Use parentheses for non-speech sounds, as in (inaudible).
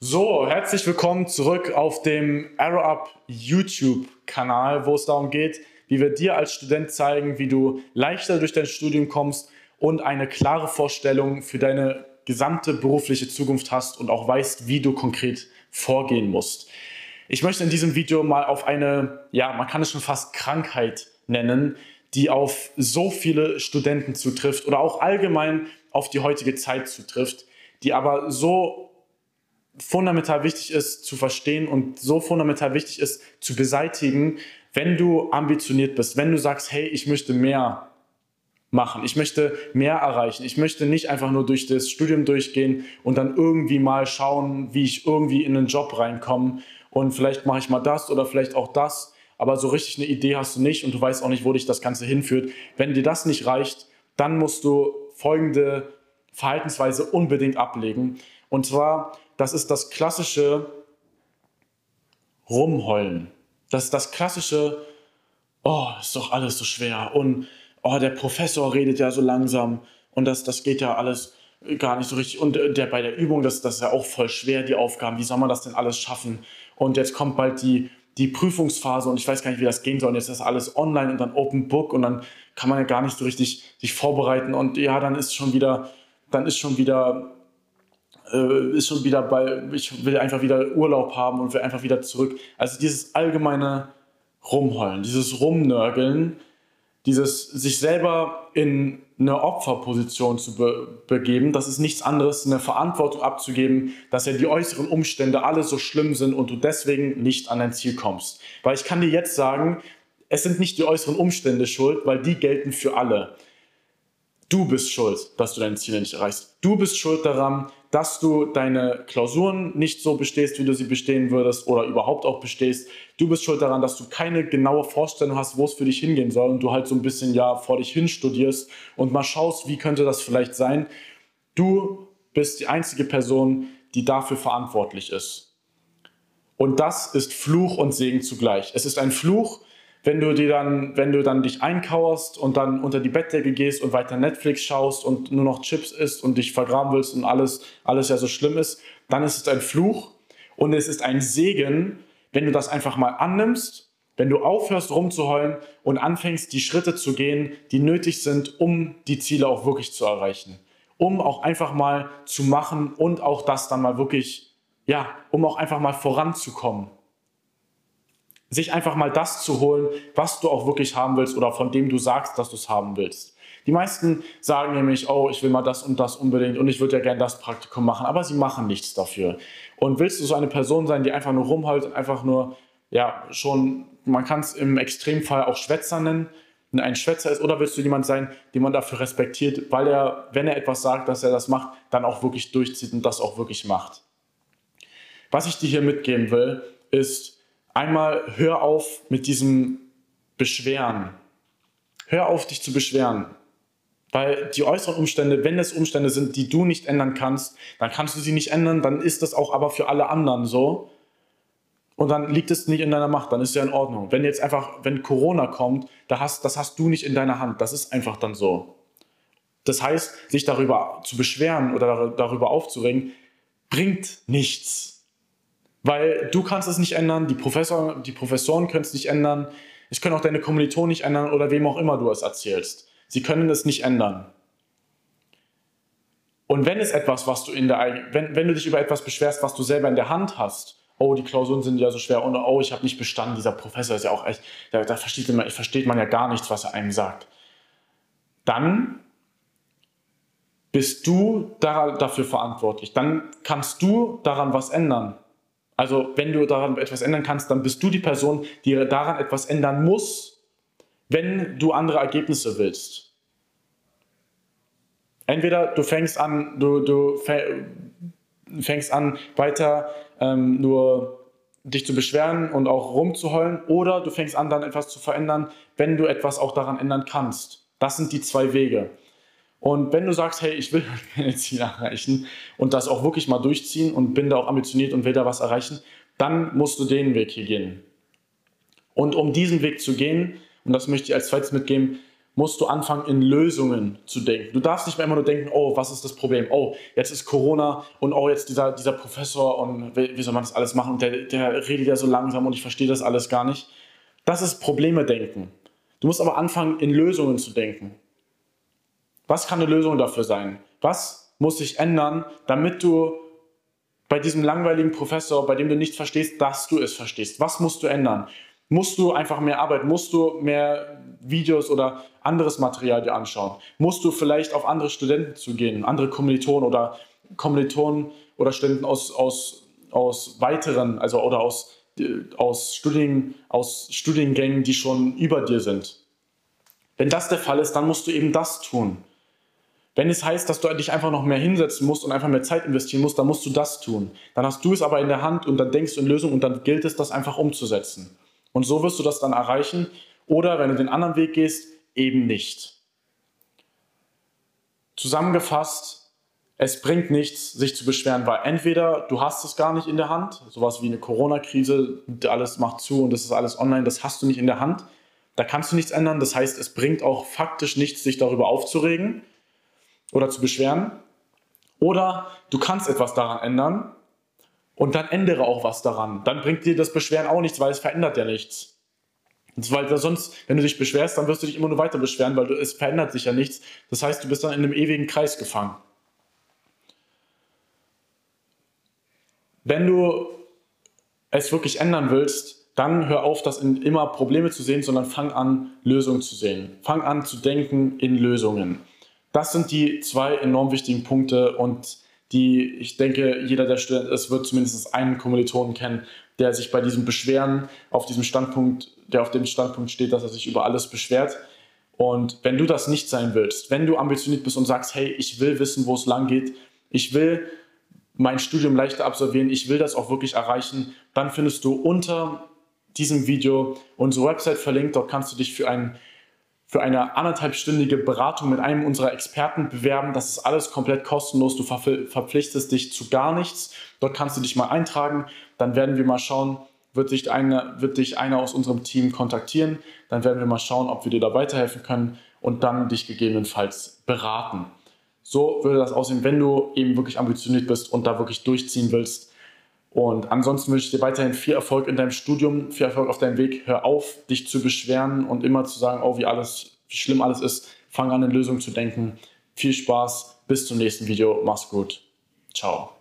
So, herzlich willkommen zurück auf dem Arrow Up YouTube-Kanal, wo es darum geht, wie wir dir als Student zeigen, wie du leichter durch dein Studium kommst und eine klare Vorstellung für deine gesamte berufliche Zukunft hast und auch weißt, wie du konkret vorgehen musst. Ich möchte in diesem Video mal auf eine, ja, man kann es schon fast Krankheit nennen, die auf so viele Studenten zutrifft oder auch allgemein auf die heutige Zeit zutrifft, die aber so fundamental wichtig ist zu verstehen und so fundamental wichtig ist zu beseitigen, wenn du ambitioniert bist, wenn du sagst, hey, ich möchte mehr machen, ich möchte mehr erreichen, ich möchte nicht einfach nur durch das Studium durchgehen und dann irgendwie mal schauen, wie ich irgendwie in einen Job reinkomme und vielleicht mache ich mal das oder vielleicht auch das, aber so richtig eine Idee hast du nicht und du weißt auch nicht, wo dich das Ganze hinführt. Wenn dir das nicht reicht, dann musst du folgende Verhaltensweise unbedingt ablegen. Und zwar das ist das klassische Rumheulen. Das ist das klassische, oh, ist doch alles so schwer und oh, der Professor redet ja so langsam und das, das geht ja alles gar nicht so richtig. Und äh, der, bei der Übung, das, das ist ja auch voll schwer, die Aufgaben. Wie soll man das denn alles schaffen? Und jetzt kommt bald die, die Prüfungsphase und ich weiß gar nicht, wie das gehen soll. Und jetzt ist alles online und dann Open Book und dann kann man ja gar nicht so richtig sich vorbereiten. Und ja, dann ist schon wieder, dann ist schon wieder äh, ist schon wieder bei, ich will einfach wieder Urlaub haben und will einfach wieder zurück. Also dieses allgemeine Rumheulen, dieses Rumnörgeln, dieses sich selber in eine Opferposition zu be begeben, das ist nichts anderes, eine Verantwortung abzugeben, dass ja die äußeren Umstände alle so schlimm sind und du deswegen nicht an dein Ziel kommst. Weil ich kann dir jetzt sagen, es sind nicht die äußeren Umstände schuld, weil die gelten für alle. Du bist schuld, dass du deine Ziele nicht erreichst. Du bist schuld daran, dass du deine Klausuren nicht so bestehst, wie du sie bestehen würdest oder überhaupt auch bestehst. Du bist schuld daran, dass du keine genaue Vorstellung hast, wo es für dich hingehen soll und du halt so ein bisschen ja vor dich hin studierst und mal schaust, wie könnte das vielleicht sein. Du bist die einzige Person, die dafür verantwortlich ist. Und das ist Fluch und Segen zugleich. Es ist ein Fluch, wenn du dir dann, wenn du dann dich einkauerst und dann unter die Bettdecke gehst und weiter Netflix schaust und nur noch Chips isst und dich vergraben willst und alles, alles ja so schlimm ist, dann ist es ein Fluch und es ist ein Segen, wenn du das einfach mal annimmst, wenn du aufhörst rumzuheulen und anfängst, die Schritte zu gehen, die nötig sind, um die Ziele auch wirklich zu erreichen. Um auch einfach mal zu machen und auch das dann mal wirklich, ja, um auch einfach mal voranzukommen sich einfach mal das zu holen, was du auch wirklich haben willst oder von dem du sagst, dass du es haben willst. Die meisten sagen nämlich, oh, ich will mal das und das unbedingt und ich würde ja gerne das Praktikum machen, aber sie machen nichts dafür. Und willst du so eine Person sein, die einfach nur rumholt und einfach nur, ja, schon, man kann es im Extremfall auch Schwätzer nennen, ein Schwätzer ist, oder willst du jemand sein, den man dafür respektiert, weil er, wenn er etwas sagt, dass er das macht, dann auch wirklich durchzieht und das auch wirklich macht. Was ich dir hier mitgeben will, ist, einmal hör auf mit diesem Beschweren. Hör auf, dich zu beschweren. Weil die äußeren Umstände, wenn es Umstände sind, die du nicht ändern kannst, dann kannst du sie nicht ändern, dann ist das auch aber für alle anderen so. Und dann liegt es nicht in deiner Macht, dann ist ja in Ordnung. Wenn jetzt einfach, wenn Corona kommt, da hast, das hast du nicht in deiner Hand, das ist einfach dann so. Das heißt, sich darüber zu beschweren oder darüber aufzuregen, bringt nichts. Weil du kannst es nicht ändern, die, Professor, die Professoren können es nicht ändern, es können auch deine Kommilitonen nicht ändern oder wem auch immer du es erzählst. Sie können es nicht ändern. Und wenn es etwas, was du in der, wenn, wenn du dich über etwas beschwerst, was du selber in der Hand hast, oh, die Klausuren sind ja so schwer und oh, ich habe nicht bestanden, dieser Professor ist ja auch echt, da, da versteht, man, versteht man ja gar nichts, was er einem sagt. Dann bist du dafür verantwortlich. Dann kannst du daran was ändern. Also wenn du daran etwas ändern kannst, dann bist du die Person, die daran etwas ändern muss, wenn du andere Ergebnisse willst. Entweder du fängst an, du, du fängst an, weiter ähm, nur dich zu beschweren und auch rumzuheulen, oder du fängst an, dann etwas zu verändern, wenn du etwas auch daran ändern kannst. Das sind die zwei Wege. Und wenn du sagst, hey, ich will (laughs) meine Ziele erreichen und das auch wirklich mal durchziehen und bin da auch ambitioniert und will da was erreichen, dann musst du den Weg hier gehen. Und um diesen Weg zu gehen, und das möchte ich als zweites mitgeben, musst du anfangen, in Lösungen zu denken. Du darfst nicht mehr immer nur denken, oh, was ist das Problem? Oh, jetzt ist Corona und oh, jetzt dieser, dieser Professor und wie, soll man das alles machen? Der, der redet ja so langsam und ich verstehe das alles gar nicht. Das ist Probleme denken. Du musst aber anfangen, in Lösungen zu denken. Was kann eine Lösung dafür sein? Was muss sich ändern, damit du bei diesem langweiligen Professor, bei dem du nichts verstehst, dass du es verstehst? Was musst du ändern? Musst du einfach mehr arbeiten? Musst du mehr Videos oder anderes Material dir anschauen? Musst du vielleicht auf andere Studenten zugehen, andere Kommilitonen oder Kommilitonen oder Studenten aus, aus, aus weiteren, also oder aus, aus, Studien, aus Studiengängen, die schon über dir sind? Wenn das der Fall ist, dann musst du eben das tun. Wenn es heißt, dass du dich einfach noch mehr hinsetzen musst und einfach mehr Zeit investieren musst, dann musst du das tun. Dann hast du es aber in der Hand und dann denkst du in Lösungen und dann gilt es, das einfach umzusetzen. Und so wirst du das dann erreichen. Oder wenn du den anderen Weg gehst, eben nicht. Zusammengefasst, es bringt nichts, sich zu beschweren, weil entweder du hast es gar nicht in der Hand, sowas wie eine Corona-Krise, alles macht zu und das ist alles online, das hast du nicht in der Hand. Da kannst du nichts ändern. Das heißt, es bringt auch faktisch nichts, sich darüber aufzuregen oder zu beschweren. Oder du kannst etwas daran ändern und dann ändere auch was daran. Dann bringt dir das Beschweren auch nichts, weil es verändert ja nichts. Weil sonst, wenn du dich beschwerst, dann wirst du dich immer nur weiter beschweren, weil du, es verändert sich ja nichts. Das heißt, du bist dann in einem ewigen Kreis gefangen. Wenn du es wirklich ändern willst, dann hör auf, das in immer Probleme zu sehen, sondern fang an, Lösungen zu sehen. Fang an zu denken in Lösungen. Das sind die zwei enorm wichtigen Punkte und die, ich denke, jeder der Studenten ist, wird zumindest einen Kommilitonen kennen, der sich bei diesem Beschweren auf diesem Standpunkt, der auf dem Standpunkt steht, dass er sich über alles beschwert. Und wenn du das nicht sein willst, wenn du ambitioniert bist und sagst, hey, ich will wissen, wo es lang geht, ich will mein Studium leichter absolvieren, ich will das auch wirklich erreichen, dann findest du unter diesem Video unsere Website verlinkt. Dort kannst du dich für ein für eine anderthalbstündige Beratung mit einem unserer Experten bewerben. Das ist alles komplett kostenlos. Du verpflichtest dich zu gar nichts. Dort kannst du dich mal eintragen. Dann werden wir mal schauen, wird dich, eine, wird dich einer aus unserem Team kontaktieren. Dann werden wir mal schauen, ob wir dir da weiterhelfen können und dann dich gegebenenfalls beraten. So würde das aussehen, wenn du eben wirklich ambitioniert bist und da wirklich durchziehen willst. Und ansonsten wünsche ich dir weiterhin viel Erfolg in deinem Studium, viel Erfolg auf deinem Weg. Hör auf, dich zu beschweren und immer zu sagen, oh, wie alles, wie schlimm alles ist. Fang an, in Lösungen zu denken. Viel Spaß, bis zum nächsten Video. Mach's gut. Ciao.